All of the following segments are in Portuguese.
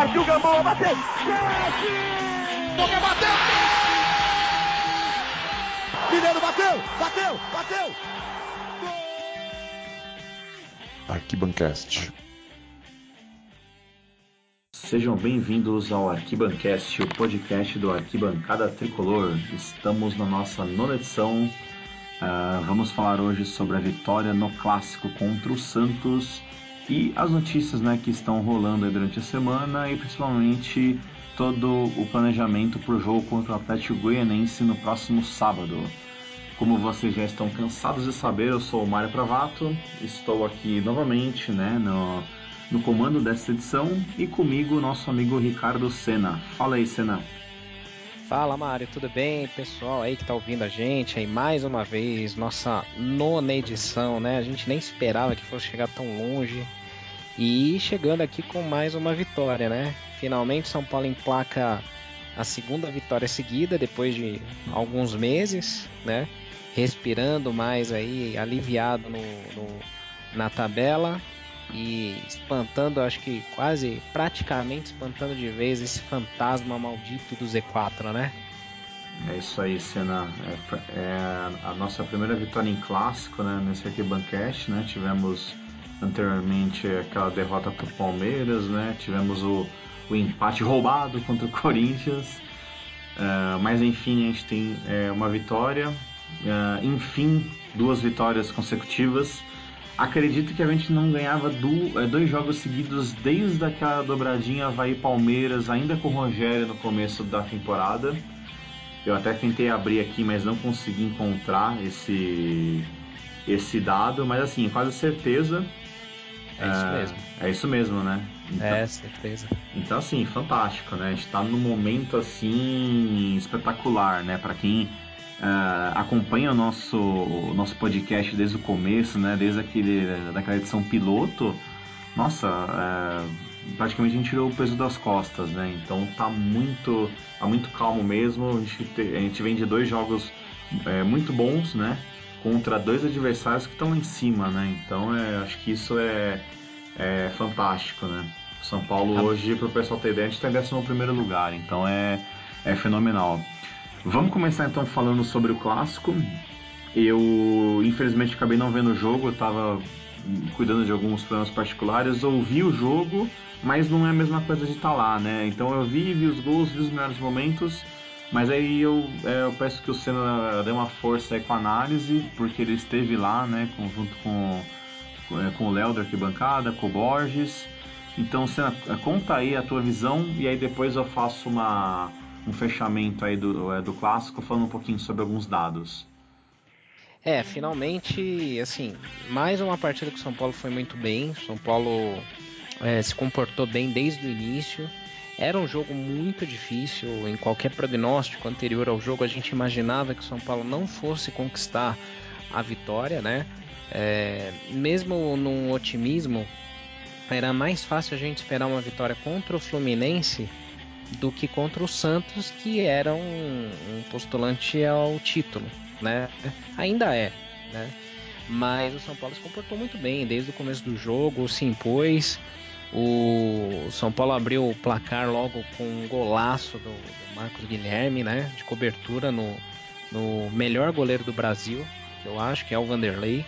Partiu Gamboa, bateu! Chute! Boca bateu! Mineiro bateu! Bateu! Bateu! Arquibancast. Sejam bem-vindos ao Arquibancast, o podcast do Arquibancada Tricolor. Estamos na nossa nona edição. Uh, vamos falar hoje sobre a vitória no clássico contra o Santos e as notícias né, que estão rolando durante a semana e principalmente todo o planejamento para o jogo contra o Atlético Goianense no próximo sábado. Como vocês já estão cansados de saber, eu sou o Mário Pravato, estou aqui novamente né, no, no comando dessa edição e comigo o nosso amigo Ricardo Sena. Fala aí, Sena. Fala Mário, tudo bem? Pessoal aí que tá ouvindo a gente aí mais uma vez, nossa nona edição, né? A gente nem esperava que fosse chegar tão longe. E chegando aqui com mais uma vitória, né? Finalmente São Paulo emplaca a segunda vitória seguida depois de alguns meses, né? Respirando mais aí, aliviado no, no na tabela e espantando, acho que quase praticamente espantando de vez esse fantasma maldito do Z4, né? É isso aí, Senna. É, é a nossa primeira vitória em clássico, né? Nesse aqui Bancast, né? Tivemos anteriormente aquela derrota para o Palmeiras, né? Tivemos o, o empate roubado contra o Corinthians. Uh, mas enfim, a gente tem é, uma vitória. Uh, enfim, duas vitórias consecutivas. Acredito que a gente não ganhava do, é, dois jogos seguidos desde aquela dobradinha Havaí Palmeiras, ainda com o Rogério no começo da temporada. Eu até tentei abrir aqui, mas não consegui encontrar esse, esse dado. Mas assim, quase certeza é isso é, mesmo. É isso mesmo, né? Então, é, certeza. Então, assim, fantástico, né? A gente tá num momento, assim, espetacular, né? Para quem uh, acompanha o nosso, o nosso podcast desde o começo, né? Desde aquele, daquela edição piloto, nossa, uh, praticamente a gente tirou o peso das costas, né? Então tá muito, tá muito calmo mesmo. A gente, te, a gente vem de dois jogos é, muito bons, né? Contra dois adversários que estão em cima, né? Então é, acho que isso é, é fantástico, né? O São Paulo ah. hoje, para o pessoal ter ideia, a gente está em 11 lugar, então é, é fenomenal. Vamos começar então falando sobre o clássico. Eu, infelizmente, acabei não vendo o jogo, eu estava cuidando de alguns problemas particulares, ouvi o jogo, mas não é a mesma coisa de estar tá lá, né? Então eu vi, vi os gols, vi os melhores momentos mas aí eu, é, eu peço que o Senna dê uma força aí com a análise, porque ele esteve lá, né, junto com, com, é, com o Léo da arquibancada, com o Borges. Então, Senna, conta aí a tua visão e aí depois eu faço uma, um fechamento aí do, é, do clássico, falando um pouquinho sobre alguns dados. É, finalmente, assim, mais uma partida que o São Paulo foi muito bem. São Paulo é, se comportou bem desde o início. Era um jogo muito difícil. Em qualquer prognóstico anterior ao jogo, a gente imaginava que o São Paulo não fosse conquistar a vitória, né? É, mesmo num otimismo, era mais fácil a gente esperar uma vitória contra o Fluminense do que contra o Santos, que era um, um postulante ao título, né? Ainda é, né? Mas o São Paulo se comportou muito bem desde o começo do jogo, se impôs. O São Paulo abriu o placar logo com um golaço do, do Marcos Guilherme, né? De cobertura no, no melhor goleiro do Brasil, que eu acho que é o Vanderlei.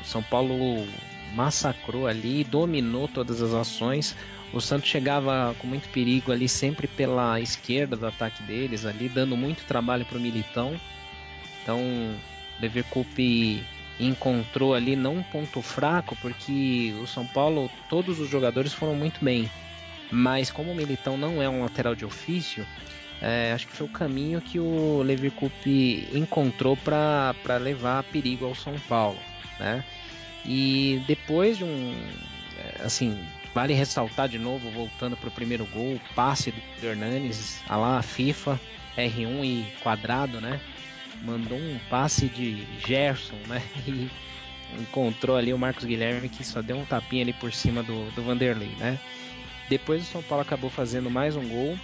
O São Paulo massacrou ali, dominou todas as ações. O Santos chegava com muito perigo ali, sempre pela esquerda do ataque deles, ali, dando muito trabalho para o Militão. Então, Leverkusen encontrou ali não um ponto fraco, porque o São Paulo, todos os jogadores foram muito bem. Mas como o Militão não é um lateral de ofício, é, acho que foi o caminho que o Levi Coupe encontrou para levar perigo ao São Paulo, né? E depois de um, é, assim, vale ressaltar de novo, voltando para o primeiro gol, passe do Hernanes, a lá FIFA, R1 e quadrado, né? Mandou um passe de Gerson, né? E encontrou ali o Marcos Guilherme que só deu um tapinha ali por cima do, do Vanderlei, né? Depois o São Paulo acabou fazendo mais um gol.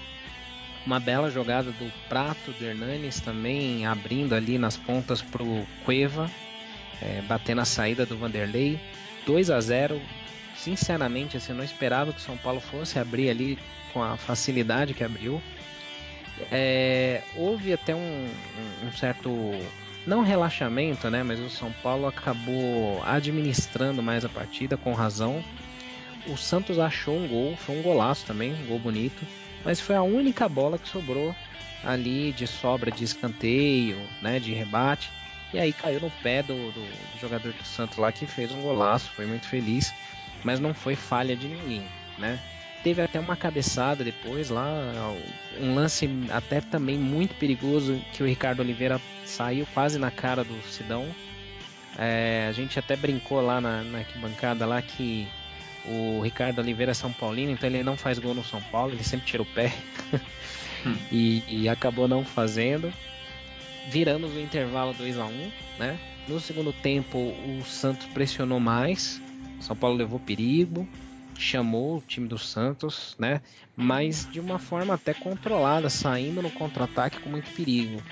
Uma bela jogada do Prato, do Hernanes também abrindo ali nas pontas pro Cueva, é, batendo a saída do Vanderlei. 2 a 0 sinceramente, assim, eu não esperava que o São Paulo fosse abrir ali com a facilidade que abriu. É, houve até um, um, certo não relaxamento, né? Mas o São Paulo acabou administrando mais a partida com razão. O Santos achou um gol, foi um golaço também, um gol bonito, mas foi a única bola que sobrou ali de sobra de escanteio, né? De rebate. E aí caiu no pé do, do, do jogador do Santos lá que fez um golaço, foi muito feliz, mas não foi falha de ninguém, né? Teve até uma cabeçada depois lá, um lance até também muito perigoso que o Ricardo Oliveira saiu quase na cara do Sidão. É, a gente até brincou lá na, na arquibancada lá que o Ricardo Oliveira é São Paulino, então ele não faz gol no São Paulo, ele sempre tira o pé hum. e, e, acabou não fazendo. Viramos o intervalo 2 a 1 um, né? No segundo tempo o Santos pressionou mais, São Paulo levou perigo, chamou o time do Santos, né? Mas de uma forma até controlada, saindo no contra-ataque com muito perigo.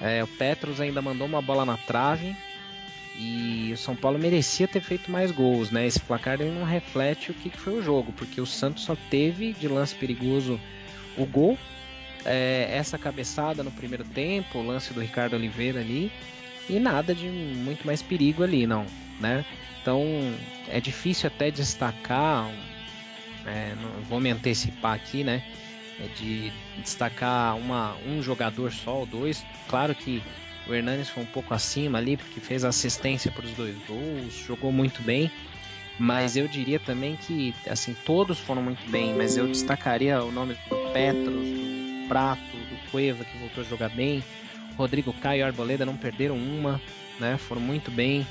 É, o Petros ainda mandou uma bola na trave e o São Paulo merecia ter feito mais gols, né? Esse placar não reflete o que, que foi o jogo, porque o Santos só teve de lance perigoso o gol, é, essa cabeçada no primeiro tempo, o lance do Ricardo Oliveira ali e nada de muito mais perigo ali, não, né? Então é difícil até destacar, é, não vou me antecipar aqui, né? É de destacar uma, um jogador só ou dois. Claro que o Hernanes foi um pouco acima ali, porque fez assistência para os dois gols, jogou muito bem. Mas eu diria também que, assim, todos foram muito bem, mas eu destacaria o nome do Petros, do Prato, do Cueva, que voltou a jogar bem. Rodrigo Caio e Arboleda não perderam uma, né? Foram muito bem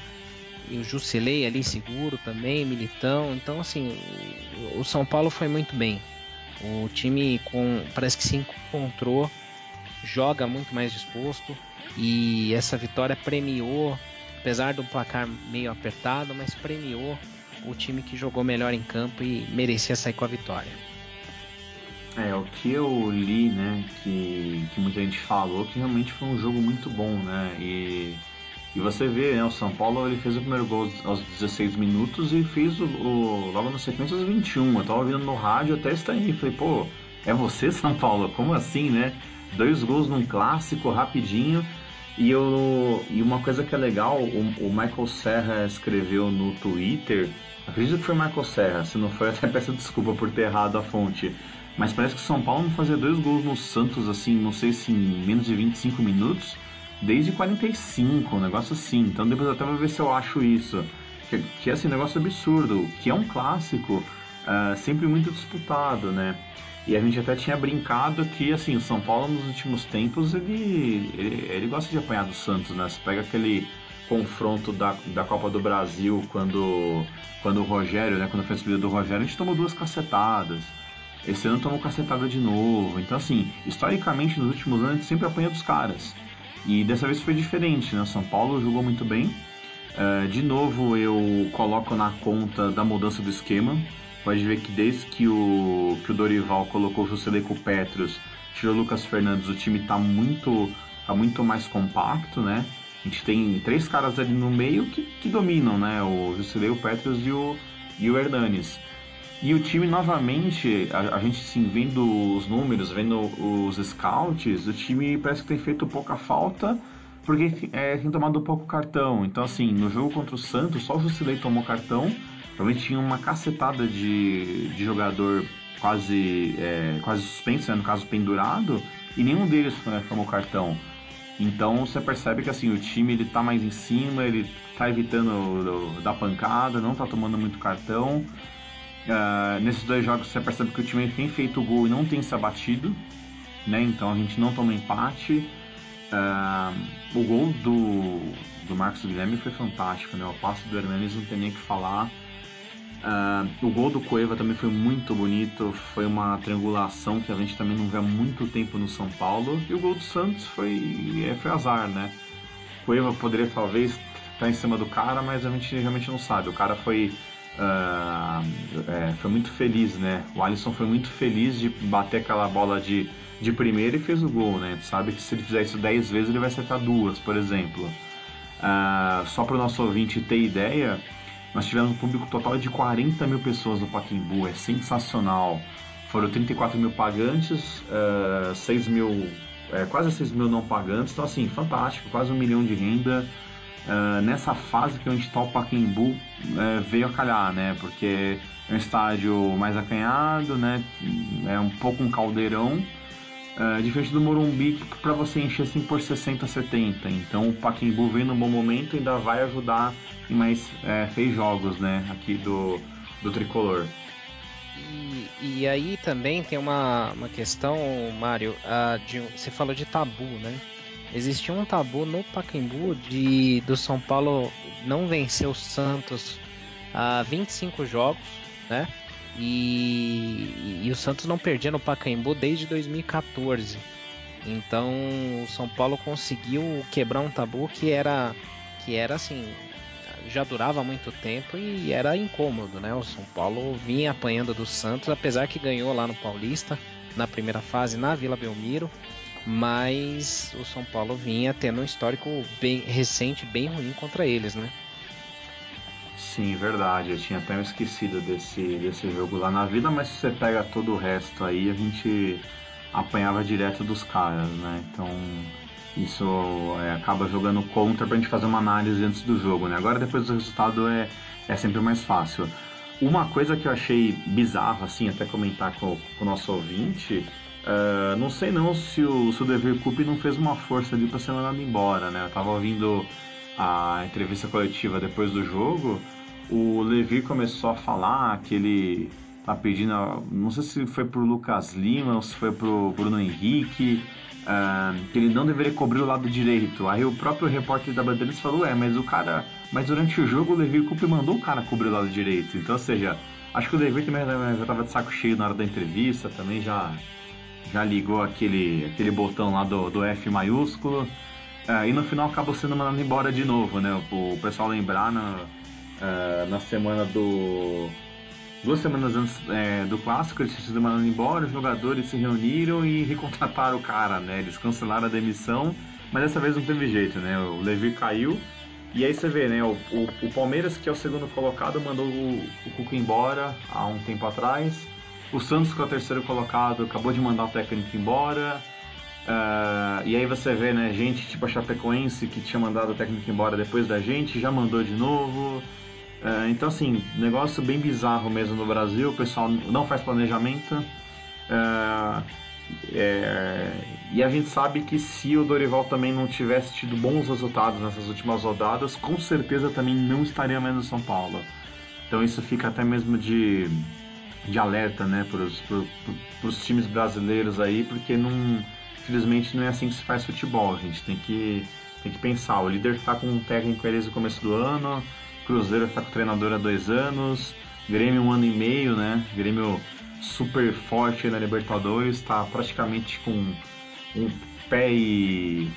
e o Jusilei ali seguro também, Militão. Então, assim, o, São Paulo foi muito bem. O time com, parece que se encontrou, joga muito mais disposto e essa vitória premiou, apesar do placar meio apertado, mas premiou o time que jogou melhor em campo e merecia sair com a vitória. É, o que eu li, né, que, que muita gente falou que realmente foi um jogo muito bom, né, e e você vê, né, o São Paulo ele fez o primeiro gol aos 16 minutos e fez o, o logo na sequência aos 21. Eu tava ouvindo no rádio até estranhei, falei, pô, é você São Paulo? Como assim, né? Dois gols num clássico rapidinho. E, eu, e uma coisa que é legal, o, o Michael Serra escreveu no Twitter, acredito que foi Michael Serra, se não foi até peço desculpa por ter errado a fonte. Mas parece que o São Paulo não fazia dois gols no Santos, assim, não sei se em menos de 25 minutos desde 45, um negócio assim. Então depois até vou ver se eu acho isso. Que, que é assim, um negócio absurdo, que é um clássico, uh, sempre muito disputado, né? E a gente até tinha brincado que, assim, o São Paulo nos últimos tempos, ele, ele, ele gosta de apanhar do Santos, né? Você pega aquele confronto da, da Copa do Brasil quando, quando o Rogério, né? Quando foi a subida do Rogério, a gente tomou duas cacetadas. Esse ano tomou cacetada de novo. Então, assim, historicamente, nos últimos anos, a gente sempre apanha dos caras. E dessa vez foi diferente, né? São Paulo jogou muito bem. Uh, de novo eu coloco na conta da mudança do esquema. Pode ver que desde que o, que o Dorival colocou o Juscelê com o Petros, tirou o Lucas Fernandes, o time está muito, tá muito mais compacto, né? A gente tem três caras ali no meio que, que dominam, né? O Juscelê, o Petros e o, e o Hernanes. E o time novamente, a, a, gente sim, vendo os números, vendo os scouts, o time parece que tem feito pouca falta porque é, tem tomado pouco cartão. Então, assim, no jogo contra o Santos, só o Jusilei tomou cartão. Realmente tinha uma cacetada de, de jogador quase, é, quase suspenso, né, no caso pendurado, e nenhum deles né, tomou cartão. Então você percebe que assim o time ele tá mais em cima, ele tá evitando da pancada, não tá tomando muito cartão. Uh, nesses dois jogos você percebe que o time tem feito gol e não tem se abatido, né? Então a gente não toma empate. Uh, o gol do, do Marcos Guilherme foi fantástico, né? O passo do Hernandes não tem nem o que falar. Uh, o gol do Cueva também foi muito bonito, foi uma triangulação que a gente também não vê há muito tempo no São Paulo. E o gol do Santos foi, é, foi azar, né? Cueva poderia talvez estar tá em cima do cara, mas a gente realmente não sabe. O cara foi uh, é, foi muito feliz, né? O Alisson foi muito feliz de bater aquela bola de, de primeira e fez o gol, né? Sabe que se ele fizer isso 10 vezes ele vai acertar duas, por exemplo. Uh, só para o nosso ouvinte ter ideia, Nós tivemos um público total de 40 mil pessoas no Pacaembu, é sensacional. Foram 34 mil pagantes, uh, 6 mil, é, quase 6 mil não pagantes, então assim, fantástico, quase um milhão de renda. Uh, nessa fase que gente está o Pacaembu uh, veio a calhar, né? Porque é um estádio mais acanhado, né? É um pouco um caldeirão, Uh, diferente do Morumbi, que para você encher assim por 60, 70. Então o Pacaembu vem no bom momento e ainda vai ajudar em mais é, seis jogos né, aqui do, do Tricolor. E, e aí também tem uma, uma questão, Mário, uh, de, você falou de tabu, né? Existia um tabu no Pacaembu de do São Paulo não vencer o Santos a 25 jogos, né? E, e, o Santos não perdia no Pacaembu desde 2014. Então o São Paulo conseguiu quebrar um tabu que era que era assim já durava muito tempo e era incômodo, né? O São Paulo vinha apanhando do Santos, apesar que ganhou lá no Paulista na primeira fase na Vila Belmiro, mas o São Paulo vinha tendo um histórico bem recente, bem ruim contra eles, né? Sim, verdade. Eu tinha até esquecido desse, desse jogo lá na vida, mas se você pega todo o resto aí, a gente apanhava direto dos caras, né? Então isso é, acaba jogando contra pra gente fazer uma análise antes do jogo, né? Agora depois do resultado é, é sempre mais fácil. Uma coisa que eu achei bizarra, assim, até comentar com, com o nosso ouvinte, uh, não sei não se o, se o Devir Cup não fez uma força ali pra ser mandado embora, né? Eu tava ouvindo a entrevista coletiva depois do jogo, o Levi começou a falar que ele tá pedindo, não sei se foi pro Lucas Lima ou se foi pro Bruno Henrique, uh, que ele não deveria cobrir o lado direito. Aí o próprio repórter da Bandeirantes falou, é, mas o cara, mas durante o jogo o Levi Coupe mandou o cara cobrir o lado direito. Então, ou seja, acho que o Levi também já tava de saco cheio na hora da entrevista, também já já ligou aquele, aquele botão lá do, do F maiúsculo. Uh, e no final acabou sendo mandado embora de novo, né? O, pessoal lembrar na, uh, na semana do. Duas semanas antes é, do clássico, eles tinham sido mandados embora, os jogadores se reuniram e recontrataram o cara, né? Eles cancelaram a demissão, mas dessa vez não teve jeito, né? O Levi caiu. E aí você vê, né? O, o, o Palmeiras, que é o segundo colocado, mandou o, o Cuca embora há um tempo atrás. O Santos, que é o terceiro colocado, acabou de mandar o técnico embora. Uh, e aí você vê, né, gente tipo a Chapecoense que tinha mandado o técnico embora depois da gente, já mandou de novo. Uh, então, assim, negócio bem bizarro mesmo no Brasil. O pessoal não faz planejamento. Uh, é, e a gente sabe que se o Dorival também não tivesse tido bons resultados nessas últimas rodadas, com certeza também não estaria mais no São Paulo. Então isso fica até mesmo de, de alerta né, para os times brasileiros aí, porque não Infelizmente não é assim que se faz futebol. A gente tem que, tem que pensar. O líder está com um técnico desde o começo do ano, Cruzeiro está com o treinador há dois anos, Grêmio um ano e meio, né? Grêmio super forte na Libertadores, está praticamente com um pé e,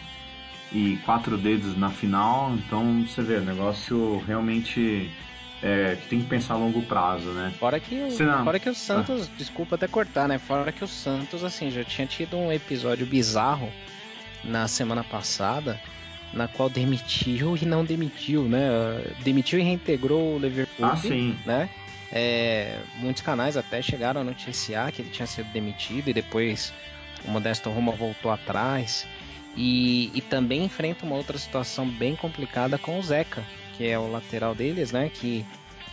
e quatro dedos na final. Então você vê, o negócio realmente é, que tem que pensar a longo prazo, né? Fora que o, fora que o Santos, ah. desculpa até cortar, né? Fora que o Santos, assim, já tinha tido um episódio bizarro na semana passada, na qual demitiu e não demitiu, né? Demitiu e reintegrou o Liverpool, ah, sim. né? É, muitos canais até chegaram a noticiar que ele tinha sido demitido e depois o Modesto Roma voltou atrás. E, e também enfrenta uma outra situação bem complicada com o Zeca, que é o lateral deles, né? Que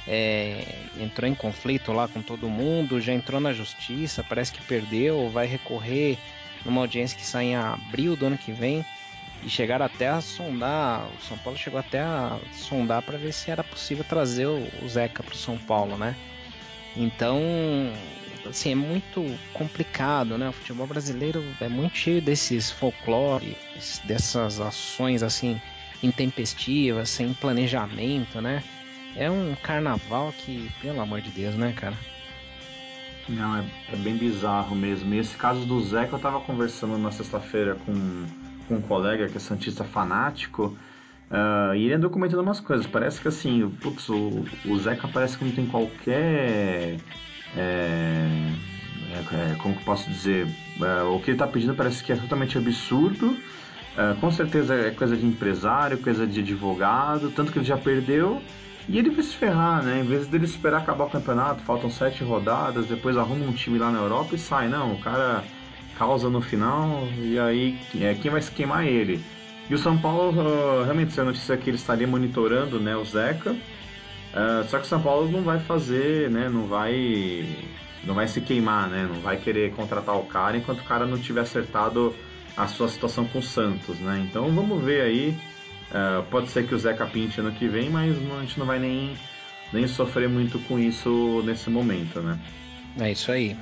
é, entrou em conflito lá com todo mundo, já entrou na justiça, parece que perdeu, vai recorrer numa audiência que sai em abril do ano que vem. E chegaram até a sondar, o São Paulo chegou até a sondar para ver se era possível trazer o, Zeca para o São Paulo, né? Então, assim, é muito complicado, né? O futebol brasileiro é muito cheio desses folclores, dessas ações assim intempestivas, sem planejamento, né? É um carnaval que, pelo amor de Deus, né, cara? Não, é, é bem bizarro mesmo. E esse caso do Zeca, eu tava conversando na sexta-feira com, com um colega que é Santista fanático. Uh, e ele andou comentando umas coisas. Parece que assim, putz, o, o Zeca parece que não tem qualquer. É, é, como que eu posso dizer? É, o que ele tá pedindo parece que é totalmente absurdo. Uh, com certeza é coisa de empresário, coisa de advogado, tanto que ele já perdeu. E ele vai se ferrar, né? Em vez dele esperar acabar o campeonato, faltam sete rodadas, depois arruma um time lá na Europa e sai. Não, o cara causa no final e aí é, quem vai se queimar é ele. E o São Paulo, uh, realmente, essa notícia que ele estaria monitorando né, o Zeca. Uh, só que o São Paulo não vai fazer, né? Não vai, não vai se queimar, né? Não vai querer contratar o cara enquanto o cara não tiver acertado a sua situação com o Santos, né? Então vamos ver aí Uh, pode ser que o Zeca pinte ano que vem, mas a gente não vai nem, nem sofrer muito com isso nesse momento, né? É isso aí.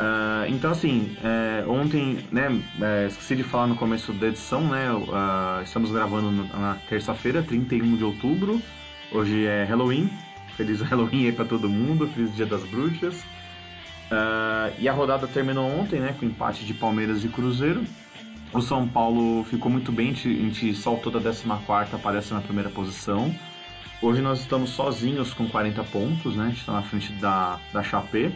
Uh, então, assim, é, ontem, né, é, esqueci de falar no começo da edição, né, uh, estamos gravando na terça-feira, 31 de outubro, hoje é Halloween, feliz Halloween aí pra todo mundo, feliz Dia das Bruxas, uh, e a rodada terminou ontem, né, com empate de Palmeiras e Cruzeiro, o São Paulo ficou muito bem, a gente saltou da 14 para a 11 posição. Hoje nós estamos sozinhos com 40 pontos, né? A gente está na frente da, da Chapé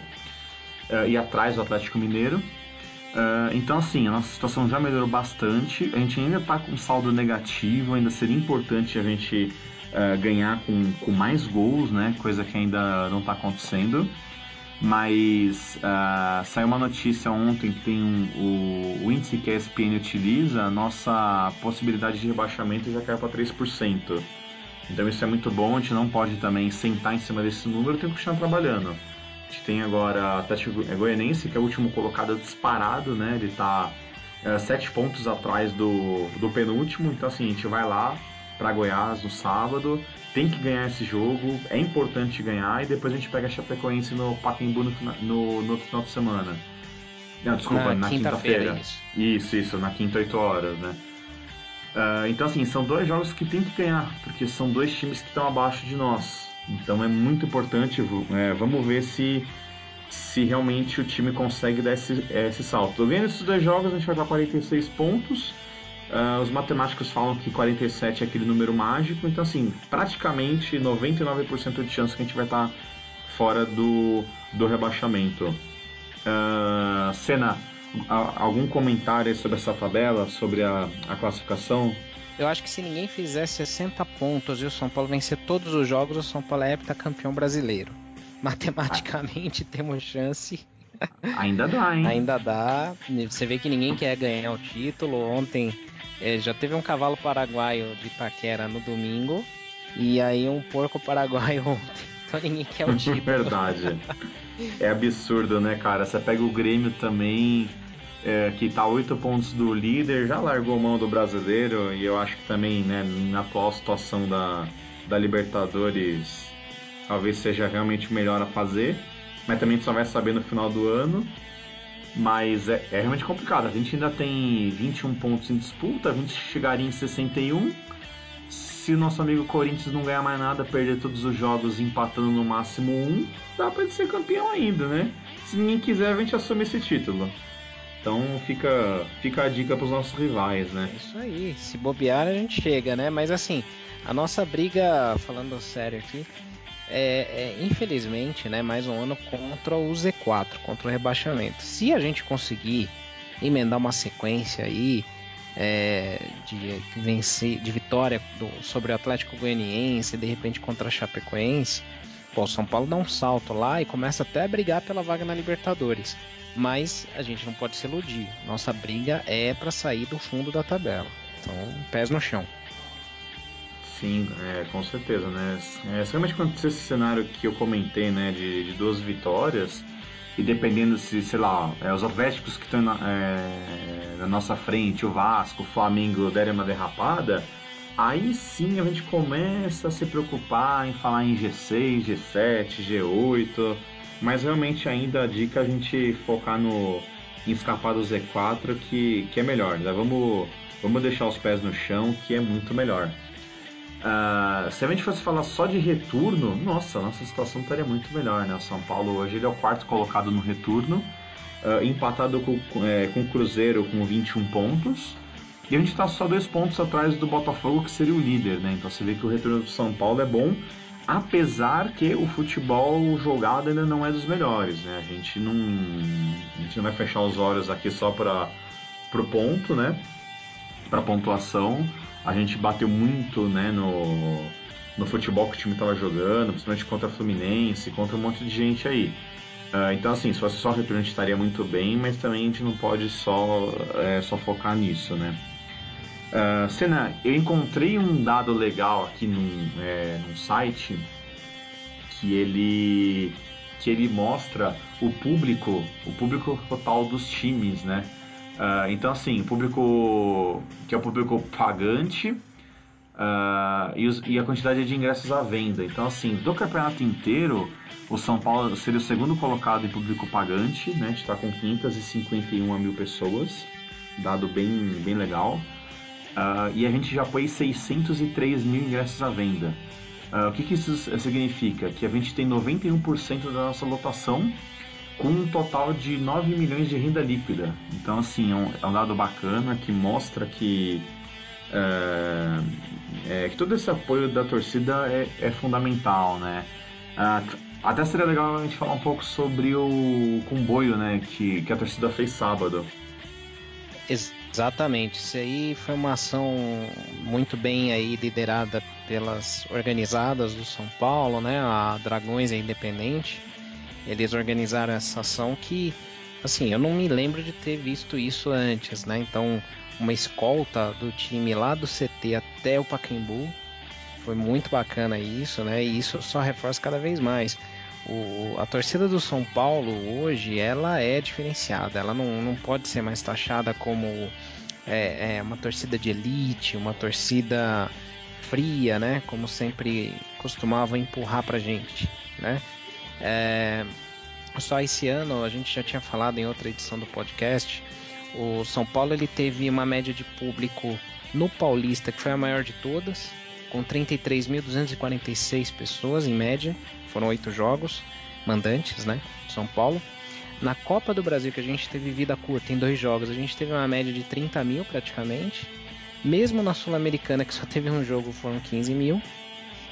uh, e atrás do Atlético Mineiro. Uh, então, assim, a nossa situação já melhorou bastante. A gente ainda está com saldo negativo, ainda seria importante a gente ganhar com, com mais gols, né? Coisa que ainda não está acontecendo mas uh, saiu uma notícia ontem que tem um, o, o, índice que a ESPN utiliza, a nossa possibilidade de rebaixamento já caiu para 3%. Então isso é muito bom, a gente não pode também sentar em cima desse número, tem que continuar trabalhando. A gente tem agora a Tati Goianense, que é o último colocado disparado, né? Ele está uh, sete pontos atrás do, do penúltimo, então assim, a gente vai lá para Goiás no sábado, tem que ganhar esse jogo, é importante ganhar e depois a gente pega a Chapecoense no Pacaembu no, no, no outro final de semana. Não, desculpa, na, na quinta-feira. Quinta isso. isso, isso, na quinta, 8 horas, né? Uh, então, assim, são dois jogos que tem que ganhar, porque são dois times que estão abaixo de nós. Então é muito importante, é, vamos ver se, se realmente o time consegue dar esse, esse salto. Ganhando esses dois jogos, a gente vai para 46 pontos. Uh, os matemáticos falam que 47 é aquele número mágico, então assim, praticamente 99% de chance que a gente vai estar tá fora do, do rebaixamento. Uh, Senna, algum comentário sobre essa tabela, sobre a, a classificação? Eu acho que se ninguém fizer 60 pontos e o São Paulo vencer todos os jogos, o São Paulo é heptacampeão brasileiro. Matematicamente ah. temos chance. Ainda dá, hein? Ainda dá. Você vê que ninguém quer ganhar o título. Ontem é, já teve um cavalo paraguaio de Itaquera no domingo e aí um porco paraguaio ontem. Então ninguém quer o. Verdade. É absurdo, né, cara? Você pega o Grêmio também, é, que tá oito pontos do líder, já largou mão do brasileiro e eu acho que também, né, na atual situação da, da Libertadores, talvez seja realmente melhor a fazer, mas também só vai saber no final do ano. Mas é, é, realmente complicado. A gente ainda tem 21 pontos em disputa, a gente chegaria em 61. Se o nosso amigo Corinthians não ganhar mais nada, perder todos os jogos empatando no máximo um, dá pra ele ser campeão ainda, né? Se ninguém quiser, a gente assume esse título. Então fica, fica a dica pros nossos rivais, né? Isso aí, se bobear a gente chega, né? Mas assim, a nossa briga, falando sério aqui, é, é, infelizmente, né, mais um ano contra o Z4, contra o rebaixamento. Se a gente conseguir emendar uma sequência aí é, de vencer, de vitória do, sobre o Atlético Goianiense, de repente contra a Chapecoense, pô, o São Paulo dá um salto lá e começa até a brigar pela vaga na Libertadores. Mas a gente não pode se iludir. Nossa briga é para sair do fundo da tabela. Então, pés no chão. Sim, é, com certeza, né? É, realmente acontecer esse cenário que eu comentei, né, de, de duas vitórias, e dependendo se, sei lá, é, os Atléticos que estão na, é, na, nossa frente, o Vasco, o Flamengo derem uma derrapada, aí sim a gente começa a se preocupar em falar em G6, G7, G8, mas realmente ainda a dica é a gente focar no em escapar do Z4 que, que é melhor, né? Vamos, vamos deixar os pés no chão que é muito melhor. Uh, se a gente fosse falar só de retorno, nossa, nossa situação estaria muito melhor, né? O São Paulo hoje ele é o quarto colocado no retorno, uh, empatado com, é, com o Cruzeiro com 21 pontos. E a gente está só dois pontos atrás do Botafogo, que seria o líder, né? Então você vê que o retorno do São Paulo é bom, apesar que o futebol jogado ainda não é dos melhores, né? A gente não, a gente não vai fechar os olhos aqui só para o ponto, né? Para pontuação a gente bateu muito né, no, no futebol que o time estava jogando, principalmente contra a Fluminense, contra um monte de gente aí. Uh, então, assim, se fosse só retorno, a gente estaria muito bem, mas também a gente não pode só, é, só focar nisso, né? Uh, Senna, eu encontrei um dado legal aqui num, é, num site que ele que ele mostra o público, o público total dos times, né? Uh, então assim, público que é o público pagante uh, e, os, e, a quantidade de ingressos à venda. Então assim, do campeonato inteiro, o São Paulo seria o segundo colocado em público pagante, né? Está com 551 mil pessoas, dado bem bem legal. Uh, e a gente já pôs 603 mil ingressos à venda. O que, que isso significa? Que a gente tem 91% da nossa lotação com um total de 9 milhões de renda líquida. Então, assim, é um, é um dado bacana que mostra que, é, é, que todo esse apoio da torcida é, é fundamental, né? Uh, até seria legal a gente falar um pouco sobre o comboio, né, que, que a torcida fez sábado. Exatamente, isso aí foi uma ação muito bem aí liderada pelas organizadas do São Paulo, né? A Dragões é Independente. Eles organizaram essa ação que, assim, eu não me lembro de ter visto isso antes, né? Então, uma escolta do time lá do CT até o Pacaembu. Foi muito bacana isso, né? E isso só reforça cada vez mais. O, a torcida do São Paulo hoje ela é diferenciada, ela não, não pode ser mais taxada como é, é uma torcida de elite, uma torcida fria, né? Como sempre costumavam empurrar pra gente, né? É, só esse ano a gente já tinha falado em outra edição do podcast. O São Paulo ele teve uma média de público no Paulista que foi a maior de todas, com 33.246 pessoas em média. Foram oito jogos, mandantes, né? São Paulo. Na Copa do Brasil, que a gente teve vida curta em dois jogos, a gente teve uma média de 30 mil praticamente. Mesmo na Sul-Americana, que só teve um jogo, foram 15 mil.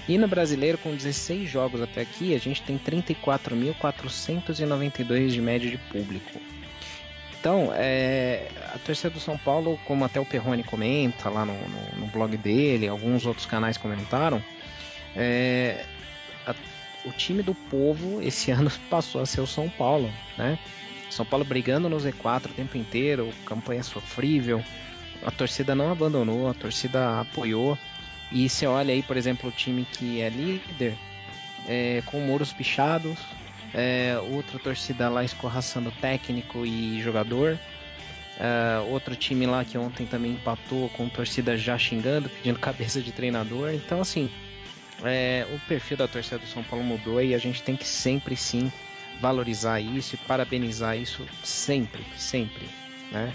E no brasileiro, com 16 jogos até aqui, a gente tem 34.492 de média de público. Então, é, a torcida do São Paulo, como até o Perrone comenta lá no, no, no blog dele, alguns outros canais comentaram, é, a, o time do povo esse ano passou a ser o São Paulo, né? São Paulo brigando no Z4 o tempo inteiro, campanha sofrível, a torcida não abandonou, a torcida apoiou. E você olha aí, por exemplo, o time que é líder, é, com muros pichados, é, outra torcida lá escorraçando técnico e jogador. É, outro time lá que ontem também empatou com torcida já xingando, pedindo cabeça de treinador. Então, assim, é, o perfil da torcida do São Paulo mudou e a gente tem que sempre sim valorizar isso e parabenizar isso sempre, sempre, né?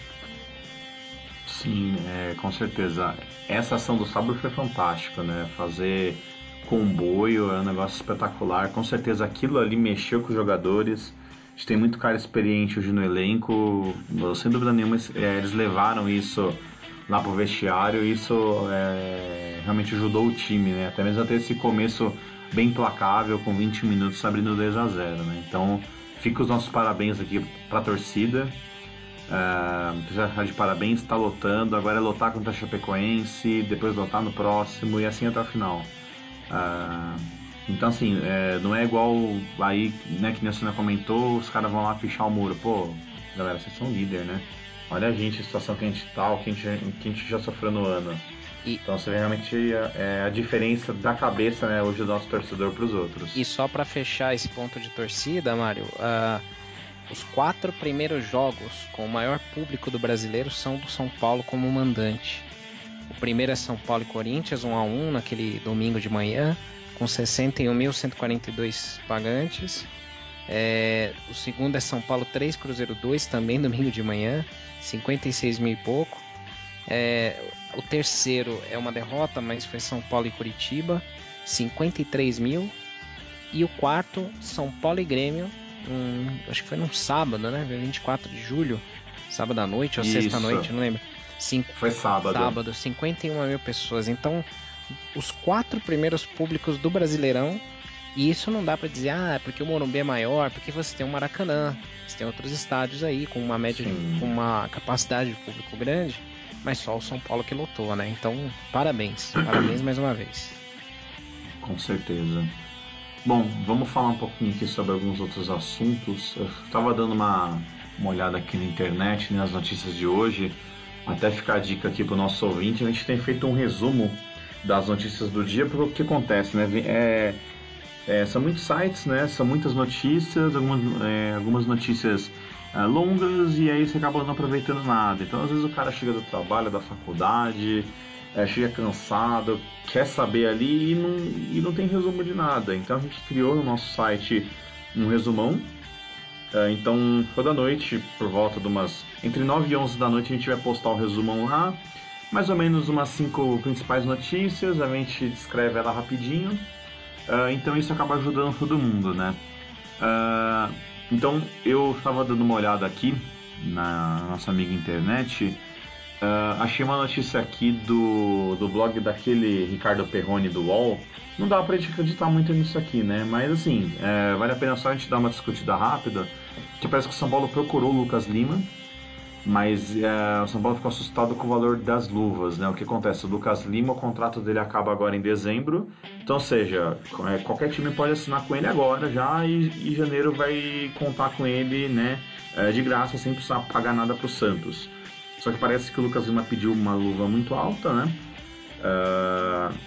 Sim, é, com certeza. Essa ação do sábado foi fantástica, né? Fazer comboio é um negócio espetacular. Com certeza aquilo ali mexeu com os jogadores. A gente tem muito cara experiente hoje no elenco. Sem dúvida nenhuma, é, eles levaram isso lá pro vestiário isso é, realmente ajudou o time, né? Até mesmo até esse começo bem placável, com 20 minutos abrindo 2 a 0 né? Então, fica os nossos parabéns aqui para a torcida. Uh, precisa de parabéns, está lotando. Agora é lotar contra a Chapecoense, depois lotar no próximo e assim até o final. Uh, então, assim, é, não é igual aí, né, que a comentou, os caras vão lá pichar o muro. Pô, galera, vocês são líder, né? Olha a gente, a situação que a gente tá, o que a gente, que a gente já sofreu no ano. E, então você vê realmente a, é, a diferença da cabeça né, hoje do nosso torcedor para os outros. E só para fechar esse ponto de torcida, Mário, uh, os quatro primeiros jogos com o maior público do brasileiro são do São Paulo como mandante. O primeiro é São Paulo e Corinthians, 1 a 1 naquele domingo de manhã, com 61.142 pagantes. É, o segundo é São Paulo 3, Cruzeiro 2, também domingo de manhã, 56 mil e pouco. É, o terceiro é uma derrota, mas foi São Paulo e Curitiba, 53 mil. E o quarto, São Paulo e Grêmio, acho que foi num sábado, né? 24 de julho, sábado à noite ou sexta noite, não lembro. Cinco, foi sábado. Sábado, 51 mil pessoas. Então, os quatro primeiros públicos do Brasileirão. E isso não dá para dizer, ah, é porque o Morumbi é maior, porque você tem o Maracanã, você tem outros estádios aí com uma média, de, com uma capacidade de público grande, mas só o São Paulo que lotou, né? Então, parabéns, parabéns mais uma vez. Com certeza. Bom, vamos falar um pouquinho aqui sobre alguns outros assuntos. Eu estava dando uma, uma olhada aqui na internet, nas né, notícias de hoje. Até ficar a dica aqui para o nosso ouvinte, a gente tem feito um resumo das notícias do dia, porque o que acontece, né? É, é, são muitos sites, né? São muitas notícias, algumas, é, algumas notícias é, longas e aí você acaba não aproveitando nada. Então, às vezes o cara chega do trabalho, da faculdade, é, chega cansado, quer saber ali e não, e não tem resumo de nada. Então a gente criou no nosso site um resumão. É, então toda noite, por volta de umas. Entre 9 e 11 da noite, a gente vai postar o resumão lá. Mais ou menos umas cinco principais notícias, a gente descreve ela rapidinho. Uh, então isso acaba ajudando todo mundo, né? Uh, então eu estava dando uma olhada aqui na nossa amiga internet Uh, achei uma notícia aqui do, do blog daquele Ricardo Perrone do UOL. Não dá pra gente acreditar muito nisso aqui, né? Mas assim, é, vale a pena só a gente dar uma discutida rápida. Que parece que o São Paulo procurou o Lucas Lima, mas é, o São Paulo ficou assustado com o valor das luvas, né? O que acontece? O Lucas Lima, o contrato dele acaba agora em dezembro. Então, seja, é, qualquer time pode assinar com ele agora já e, e janeiro vai contar com ele, né? É, de graça, sem precisar pagar nada pro Santos. Só que parece que o Lucas Lima pediu uma luva muito alta, né? Uh,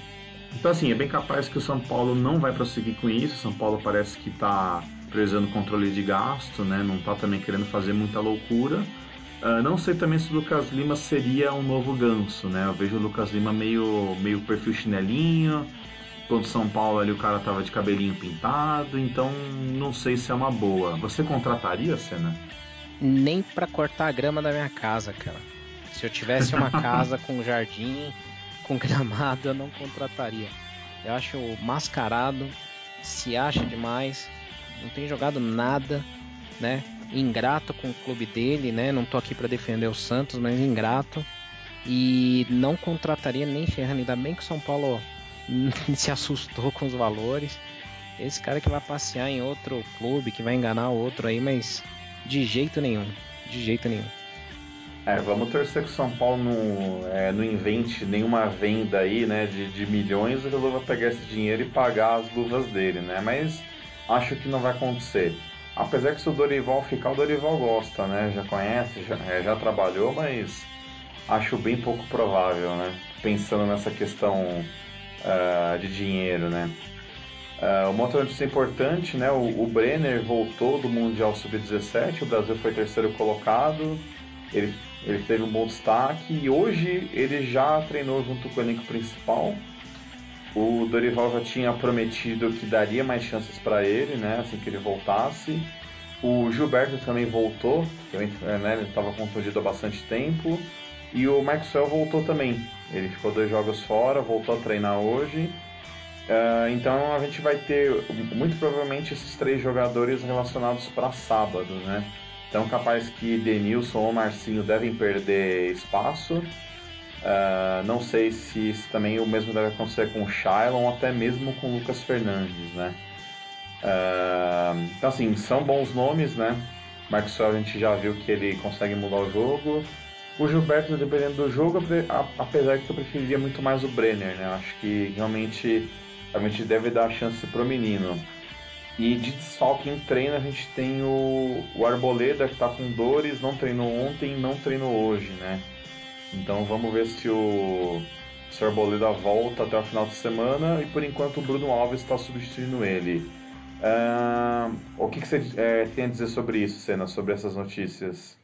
então, assim, é bem capaz que o São Paulo não vai prosseguir com isso. O São Paulo parece que está prezando controle de gasto, né? Não está também querendo fazer muita loucura. Uh, não sei também se o Lucas Lima seria um novo ganso, né? Eu vejo o Lucas Lima meio, meio perfil chinelinho. Quando São Paulo ali o cara tava de cabelinho pintado, então não sei se é uma boa. Você contrataria, Senna? Nem para cortar a grama da minha casa, cara. Se eu tivesse uma casa com jardim, com gramado, eu não contrataria. Eu acho mascarado, se acha demais, não tem jogado nada, né? Ingrato com o clube dele, né? Não tô aqui para defender o Santos, mas ingrato. E não contrataria nem ferrando. Ainda bem que o São Paulo se assustou com os valores. Esse cara que vai passear em outro clube, que vai enganar o outro aí, mas de jeito nenhum. De jeito nenhum. É, vamos torcer que o São Paulo não, é, não invente nenhuma venda aí, né, de, de milhões e resolva pegar esse dinheiro e pagar as luvas dele, né? Mas acho que não vai acontecer. Apesar que se o Dorival ficar, o Dorival gosta, né? Já conhece, já, é, já trabalhou, mas acho bem pouco provável, né? Pensando nessa questão uh, de dinheiro, né? Uh, uma outra notícia importante, né? O, o Brenner voltou do Mundial Sub-17, o Brasil foi terceiro colocado, ele, ele teve um bom destaque e hoje ele já treinou junto com o elenco principal. O Dorival já tinha prometido que daria mais chances para ele, né? Assim que ele voltasse. O Gilberto também voltou, também, né, ele estava contundido há bastante tempo. E o Maxwell voltou também. Ele ficou dois jogos fora, voltou a treinar hoje Uh, então a gente vai ter muito provavelmente esses três jogadores relacionados para sábado, né? Então capaz que Denilson ou Marcinho devem perder espaço. Uh, não sei se, também o mesmo deve acontecer com o Shailon ou até mesmo com o Lucas Fernandes, né? Uh, então assim, são bons nomes, né? Maxwell a gente já viu que ele consegue mudar o jogo. O Gilberto, dependendo do jogo, apesar que eu preferiria muito mais o Brenner, né? Acho que realmente a gente deve dar a chance pro menino. E de desfalque em treino a gente tem o, o Arboleda que tá com dores, não treinou ontem, não treinou hoje, né? Então vamos ver se o, se o Arboleda volta até o final de semana e por enquanto o Bruno Alves está substituindo ele. Uh, o que, que você é, tem a dizer sobre isso, Senna, sobre essas notícias?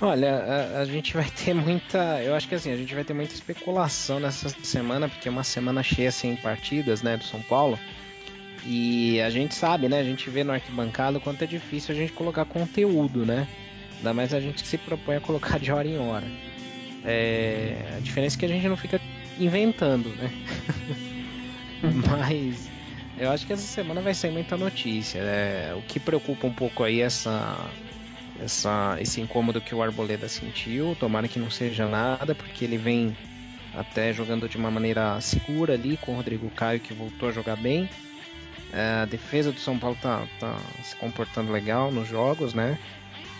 Olha, a, a, gente vai ter muita. Eu acho que assim, a gente vai ter muita especulação nessa semana, porque é uma semana cheia sem partidas, né, do São Paulo. E a gente sabe, né? A gente vê no arquibancada o quanto é difícil a gente colocar conteúdo, né? Ainda mais a gente que se propõe a colocar de hora em hora. É, a diferença é que a gente não fica inventando, né? Mas eu acho que essa semana vai ser muita notícia. Né? O que preocupa um pouco aí é essa essa, esse incômodo que o Arboleda sentiu. Tomara que não seja nada, porque ele vem até jogando de uma maneira segura ali com o Rodrigo Caio, que voltou a jogar bem. É, a defesa do São Paulo tá, tá se comportando legal nos jogos, né?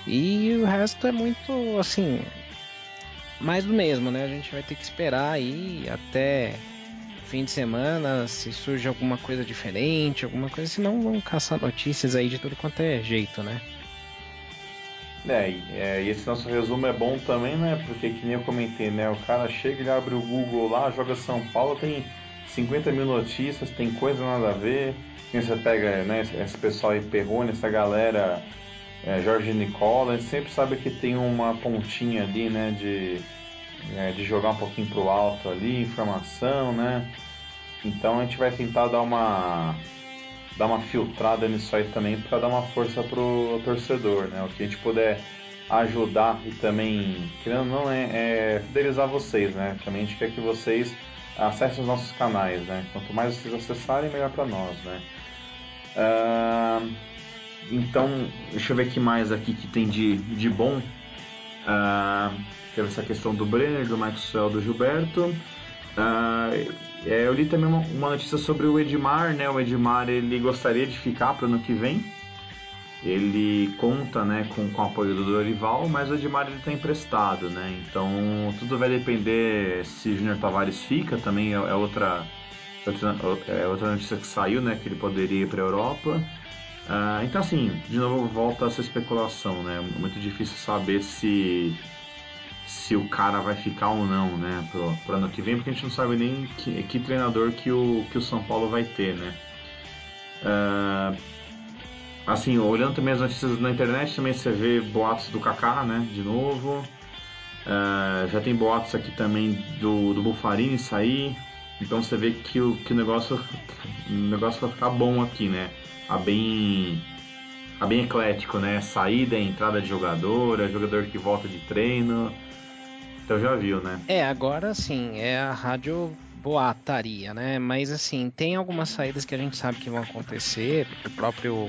E o resto é muito assim. Mais do mesmo, né? A gente vai ter que esperar aí até fim de semana, se surge alguma coisa diferente, alguma coisa, senão vão caçar notícias aí de tudo quanto é jeito, né? É, é, e esse nosso resumo é bom também, né? Porque que nem eu comentei, né? O cara chega, ele abre o Google lá, joga São Paulo, tem 50 mil notícias, tem coisa nada a ver. E você pega, né, esse pessoal aí, Perrone, essa galera, é, Jorge Nicola, sempre sabe que tem uma pontinha ali, né, de, é, de jogar um pouquinho pro alto ali, informação, né? Então a gente vai tentar dar uma dar uma filtrada nisso aí também para dar uma força pro torcedor, né? O que a gente puder ajudar e também, querendo não, é, é fidelizar vocês, né? Também a gente quer que vocês acessem os nossos canais, né? Quanto mais vocês acessarem, melhor para nós, né? Uh, então, deixa eu ver que mais aqui que tem de, de bom. Uh, teve essa questão do Brenner, do Maxwell, do Gilberto. Uh, é, eu li também uma, uma, notícia sobre o Edmar, né? O Edmar ele gostaria de ficar para o ano que vem. Ele conta, né, com, com o apoio do Dorival, mas o Edmar ele está emprestado, né? Então tudo vai depender se Júnior Tavares fica. Também é, é outra, outra é outra notícia que saiu, né? Que ele poderia ir para a Europa. Uh, então assim, de novo volta essa especulação, né? É muito difícil saber se se o cara vai ficar ou não, né, pro, pro ano que vem, porque a gente não sabe nem que, que treinador que o, que o São Paulo vai ter, né. Uh, assim, olhando também as notícias na internet, também você vê boatos do Kaká, né, de novo. Uh, já tem boatos aqui também do, do Bufarini sair. Então você vê que o, que o negócio o negócio vai ficar bom aqui, né? Tá bem, tá bem eclético, né? Saída, entrada de jogador, é jogador que volta de treino. Então já viu, né? É, agora sim, é a rádio boataria, né? Mas assim, tem algumas saídas que a gente sabe que vão acontecer, o próprio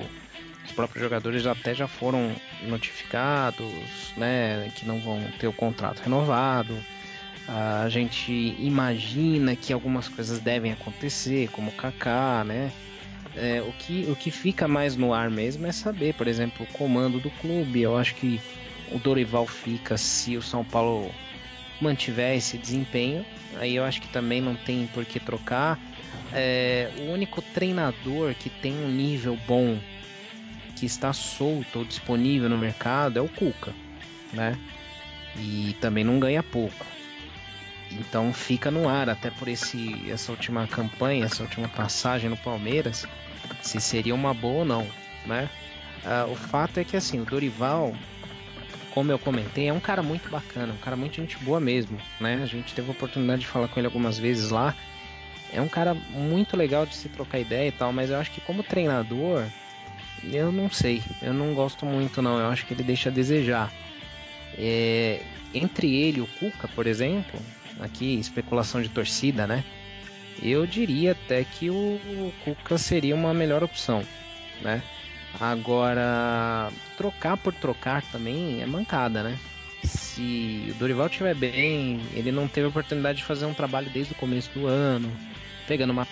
os próprios jogadores até já foram notificados, né, que não vão ter o contrato renovado. A gente imagina que algumas coisas devem acontecer, como o Kaká, né? É, o, que, o que fica mais no ar mesmo é saber, por exemplo, o comando do clube. Eu acho que o Dorival fica se o São Paulo mantiver esse desempenho, aí eu acho que também não tem por que trocar. É, o único treinador que tem um nível bom, que está solto ou disponível no mercado, é o Cuca, né? E também não ganha pouco. Então fica no ar, até por esse, essa última campanha, essa última passagem no Palmeiras, se seria uma boa ou não, né? Ah, o fato é que assim, o Dorival como eu comentei, é um cara muito bacana, um cara muito gente boa mesmo, né? A gente teve a oportunidade de falar com ele algumas vezes lá. É um cara muito legal de se trocar ideia e tal, mas eu acho que como treinador, eu não sei, eu não gosto muito não. Eu acho que ele deixa a desejar. É, entre ele e o Cuca, por exemplo, aqui especulação de torcida, né? Eu diria até que o Cuca seria uma melhor opção, né? Agora, trocar por trocar também é mancada, né? Se o Dorival estiver bem, ele não teve a oportunidade de fazer um trabalho desde o começo do ano, pegando uma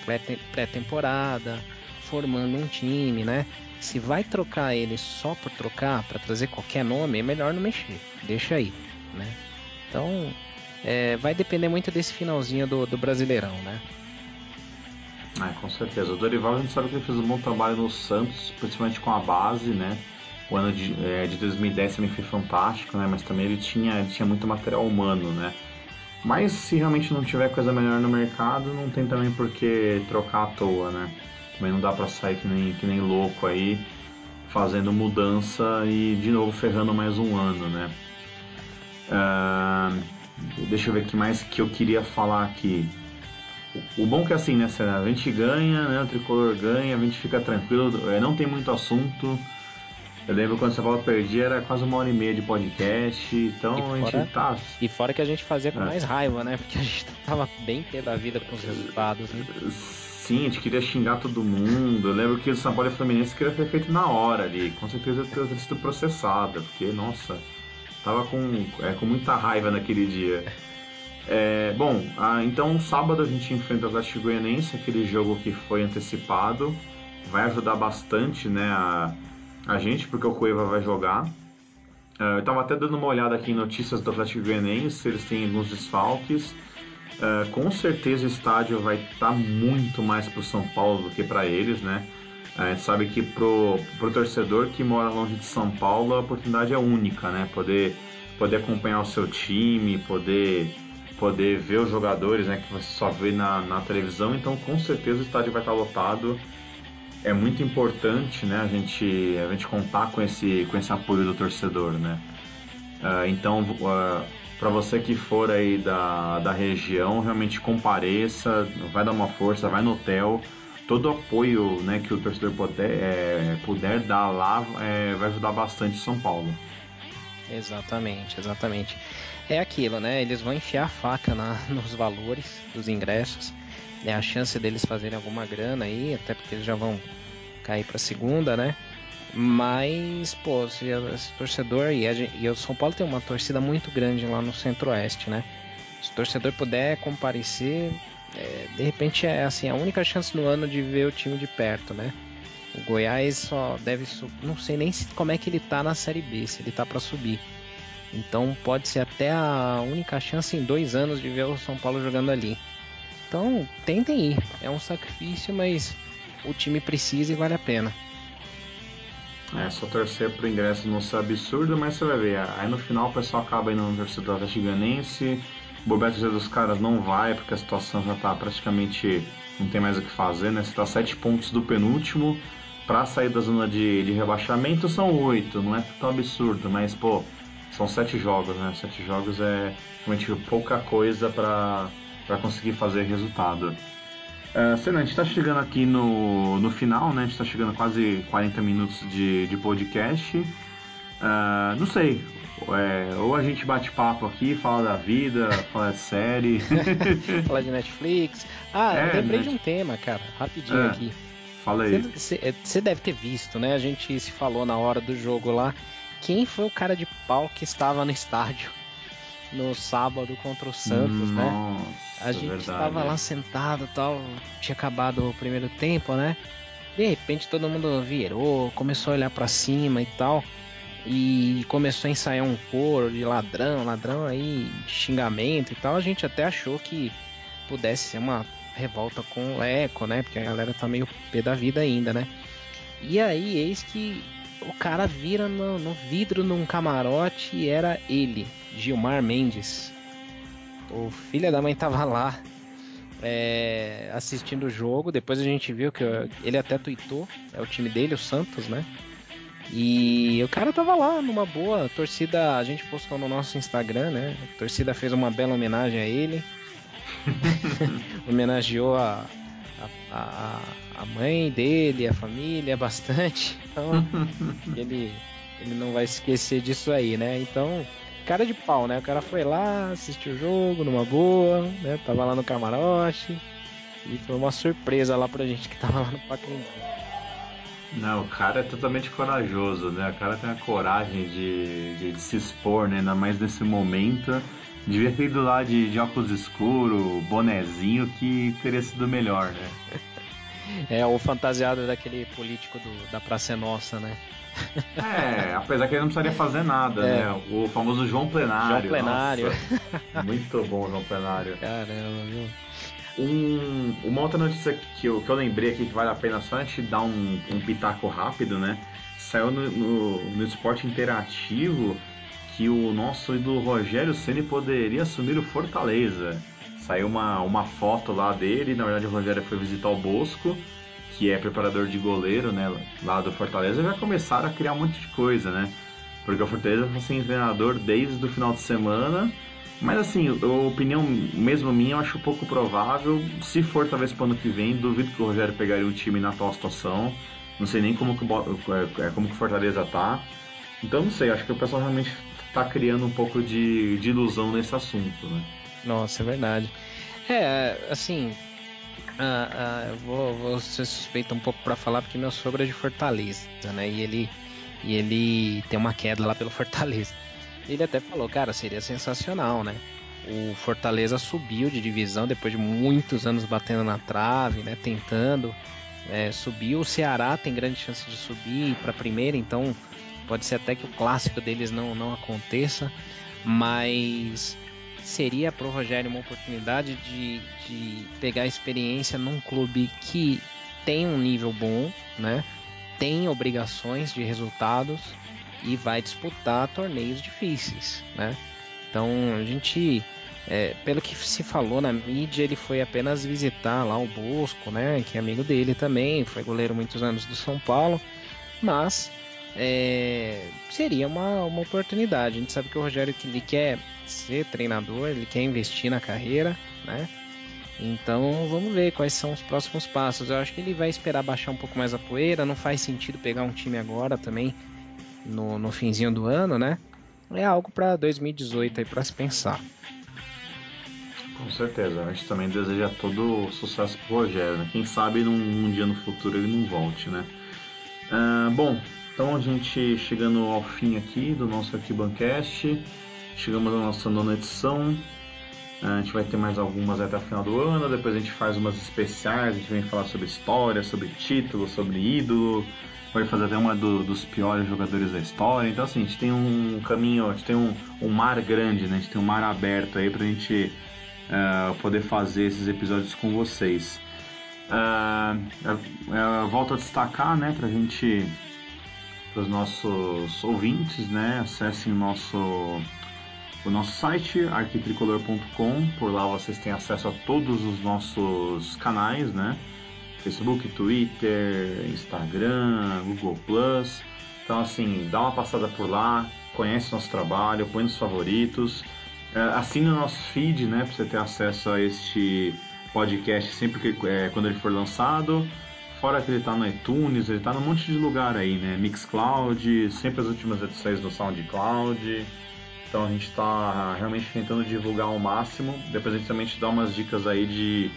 pré-temporada, formando um time, né? Se vai trocar ele só por trocar, para trazer qualquer nome, é melhor não mexer, deixa aí, né? Então, é, vai depender muito desse finalzinho do, do Brasileirão, né? É, com certeza. O Dorival a gente sabe que ele fez um bom trabalho no Santos, principalmente com a base, né? O ano de, é, de 2010 também foi fantástico, né? Mas também ele tinha, ele tinha muito material humano, né? Mas se realmente não tiver coisa melhor no mercado, não tem também por que trocar à toa, né? Também não dá pra sair que nem, que nem louco aí, fazendo mudança e de novo ferrando mais um ano, né? Uh, deixa eu ver o que mais que eu queria falar aqui. O bom é que assim, né, a gente ganha, né, o tricolor ganha, a gente fica tranquilo, é, não tem muito assunto. Eu lembro quando o São Paulo perdia, era quase uma hora e meia de podcast, então fora, a gente tá. E fora que a gente fazia com é. mais raiva, né? Porque a gente tava bem pé da vida com os resultados, né? Sim, a gente queria xingar todo mundo. Eu lembro que o São Paulo e o Fluminense queria ter feito na hora ali. Com certeza teria sido processada, porque, nossa, tava com, é, com muita raiva naquele dia. É, bom, então sábado a gente enfrenta o Atlético Goianiense, aquele jogo que foi antecipado. Vai ajudar bastante né, a, a gente, porque o Cueva vai jogar. Uh, eu estava até dando uma olhada aqui em notícias do Atlético Goianiense, eles têm alguns desfalques. Uh, com certeza o estádio vai estar tá muito mais para o São Paulo do que para eles, né? A gente sabe que pro, pro torcedor que mora longe de São Paulo a oportunidade é única, né? Poder, poder acompanhar o seu time, poder, poder ver os jogadores, né? Que você só vê na, na televisão. Então, com certeza o estádio vai estar lotado. É muito importante, né? A gente, a gente contar com esse, com esse apoio do torcedor, né? Uh, então, uh, para você que for aí da, da região, realmente compareça, vai dar uma força, vai no hotel. Todo apoio né, que o torcedor puder, é, puder dar lá é, vai ajudar bastante São Paulo. Exatamente, exatamente. É aquilo, né? Eles vão enfiar a faca na, nos valores dos ingressos. É a chance deles fazerem alguma grana aí, até porque eles já vão cair para segunda, né? Mas, pô, se esse torcedor e, a e o São Paulo tem uma torcida muito grande lá no Centro-Oeste, né? Se o torcedor puder comparecer, é, de repente é assim a única chance no ano de ver o time de perto, né? O Goiás só deve, não sei nem se, como é que ele tá na Série B, se ele tá para subir. Então pode ser até a única chance em dois anos de ver o São Paulo jogando ali. Então tentem ir, é um sacrifício, mas o time precisa e vale a pena. É, só torcer pro ingresso não ser absurdo, mas você vai ver. Aí no final o pessoal acaba indo no torcedor do Atlético Bobeto dos caras não vai, porque a situação já tá praticamente. não tem mais o que fazer, né? Você tá sete pontos do penúltimo. Pra sair da zona de, de rebaixamento são oito, não é tão absurdo, mas pô, são sete jogos, né? Sete jogos é realmente pouca coisa para conseguir fazer resultado. Uh, Senna, a gente está chegando aqui no, no final, né? A gente está chegando quase 40 minutos de, de podcast. Uh, não sei, é, ou a gente bate papo aqui, fala da vida, fala de série. fala de Netflix. Ah, é, lembrei Net... de um tema, cara, rapidinho é, aqui. Fala aí. Você deve ter visto, né? A gente se falou na hora do jogo lá. Quem foi o cara de pau que estava no estádio? no sábado contra o Santos, né? Nossa, né? A gente estava lá sentado tal, tinha acabado o primeiro tempo, né? De repente todo mundo virou, começou a olhar para cima e tal. E começou a ensaiar um coro de ladrão, ladrão aí, xingamento e tal. A gente até achou que pudesse ser uma revolta com o Eco, né? Porque a galera tá meio pé da vida ainda, né? E aí, eis que o cara vira no, no vidro num camarote e era ele, Gilmar Mendes. O filho da mãe tava lá é, assistindo o jogo. Depois a gente viu que ele até tweetou. É o time dele, o Santos, né? E o cara tava lá numa boa. A torcida, a gente postou no nosso Instagram, né? A torcida fez uma bela homenagem a ele. Homenageou a, a, a, a mãe dele, a família, bastante. Então, ele, ele não vai esquecer disso aí, né? Então, cara de pau, né? O cara foi lá, assistiu o jogo numa boa, né? Tava lá no camarote. E foi uma surpresa lá pra gente que tava lá no Pacaembu. Não, o cara é totalmente corajoso, né? O cara tem a coragem de, de, de se expor, né? Ainda mais nesse momento. Devia ter ido lá de, de óculos escuros, bonezinho, que teria sido melhor, né? É, o fantasiado daquele político do, da Praça é Nossa, né? É, apesar que ele não precisaria fazer nada, é. né? O famoso João Plenário. João Plenário. Nossa, muito bom, João Plenário. Caramba, viu? Um, uma outra notícia que eu, que eu lembrei aqui que vale a pena só a gente dar um, um pitaco rápido, né? Saiu no, no, no esporte interativo que o nosso ídolo Rogério Ceni poderia assumir o Fortaleza. Saiu uma, uma foto lá dele, na verdade o Rogério foi visitar o Bosco, que é preparador de goleiro, né, lá do Fortaleza, já começaram a criar um monte de coisa, né? Porque o Fortaleza está sem treinador desde o final de semana, mas assim, a opinião mesmo minha, eu acho pouco provável. Se for talvez para o ano que vem, duvido que o Rogério pegaria o time na atual situação. Não sei nem como que, é, como que Fortaleza tá. Então não sei, acho que o pessoal realmente está criando um pouco de, de ilusão nesse assunto, né? Nossa, é verdade. É, assim, uh, uh, eu vou, vou ser suspeito um pouco para falar porque meu sogro é de Fortaleza, né? E ele, e ele tem uma queda lá pelo Fortaleza. Ele até falou, cara, seria sensacional, né? O Fortaleza subiu de divisão depois de muitos anos batendo na trave, né? Tentando. É, subiu. O Ceará tem grande chance de subir para primeira, então pode ser até que o clássico deles não, não aconteça. Mas seria para o Rogério uma oportunidade de, de pegar experiência num clube que tem um nível bom, né? Tem obrigações de resultados e vai disputar torneios difíceis, né? Então a gente, é, pelo que se falou na mídia, ele foi apenas visitar lá o Bosco, né? Que é amigo dele também, foi goleiro muitos anos do São Paulo, mas é, seria uma, uma oportunidade. A gente sabe que o Rogério ele quer ser treinador, ele quer investir na carreira, né? Então vamos ver quais são os próximos passos. Eu acho que ele vai esperar baixar um pouco mais a poeira. Não faz sentido pegar um time agora também no, no finzinho do ano, né? É algo para 2018 aí para se pensar. Com certeza, a gente também deseja todo sucesso pro Rogério. Né? Quem sabe num, num, dia no futuro ele não volte, né? Uh, bom, então a gente chegando ao fim aqui do nosso Arquibancast. Chegamos à nossa nona edição. A gente vai ter mais algumas até o final do ano. Depois a gente faz umas especiais. A gente vem falar sobre história, sobre título, sobre ídolo. Pode fazer até uma do, dos piores jogadores da história. Então, assim, a gente tem um caminho, a gente tem um, um mar grande, né? A gente tem um mar aberto aí pra gente uh, poder fazer esses episódios com vocês. Uh, volto a destacar, né, pra gente, para os nossos ouvintes, né? Acessem o nosso o nosso site arquitricolor.com. Por lá vocês têm acesso a todos os nossos canais, né? Facebook, Twitter, Instagram, Google Plus. Então assim, dá uma passada por lá, conhece nosso trabalho, põe nos favoritos, é, assine o nosso feed, né, para você ter acesso a este podcast sempre que é, quando ele for lançado. Fora que ele está no iTunes, ele está num monte de lugar aí, né? Mixcloud, sempre as últimas edições do SoundCloud. Então a gente está realmente tentando divulgar ao máximo. Depois a gente também te dá umas dicas aí de,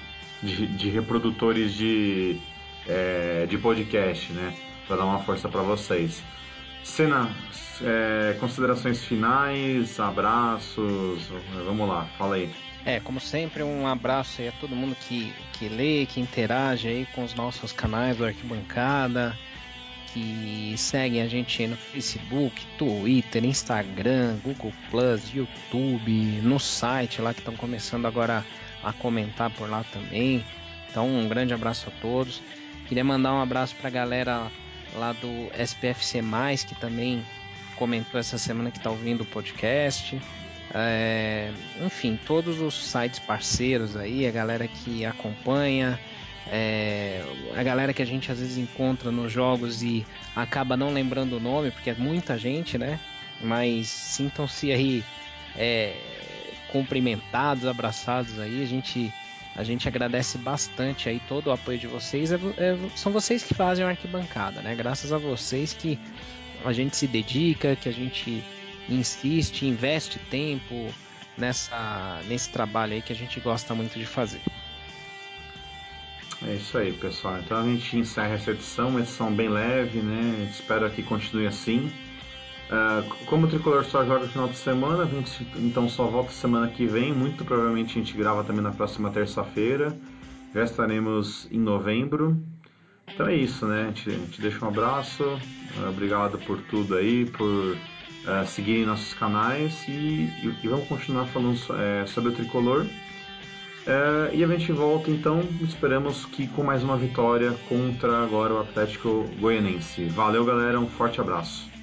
de, de reprodutores de, é, de podcast, né? Para dar uma força para vocês. Cena, é, considerações finais, abraços, vamos lá, fala aí. É, como sempre, um abraço aí a todo mundo que, que lê, que interage aí com os nossos canais do Arquibancada, que seguem a gente no Facebook, Twitter, Instagram, Google Plus, YouTube, no site lá que estão começando agora a comentar por lá também. Então, um grande abraço a todos. Queria mandar um abraço para a galera lá do SPFC, que também comentou essa semana que está ouvindo o podcast. É, enfim, todos os sites parceiros aí, a galera que acompanha, é, a galera que a gente às vezes encontra nos jogos e acaba não lembrando o nome, porque é muita gente, né? Mas sintam-se aí é, cumprimentados, abraçados aí. A gente, a gente agradece bastante aí todo o apoio de vocês. É, é, são vocês que fazem a arquibancada, né? Graças a vocês que a gente se dedica, que a gente insiste, investe tempo nessa, nesse trabalho aí que a gente gosta muito de fazer. É isso aí, pessoal. Então a gente encerra essa edição, uma edição bem leve, né? Espero que continue assim. Uh, como o Tricolor só joga no final de semana, a gente então só volta semana que vem. Muito provavelmente a gente grava também na próxima terça-feira. Já estaremos em novembro. Então é isso, né? A gente, a gente deixa um abraço. Uh, obrigado por tudo aí, por uh, seguirem nossos canais e, e, e vamos continuar falando é, sobre o Tricolor. É, e a gente volta então, esperamos que com mais uma vitória contra agora o Atlético Goianense. Valeu, galera, um forte abraço.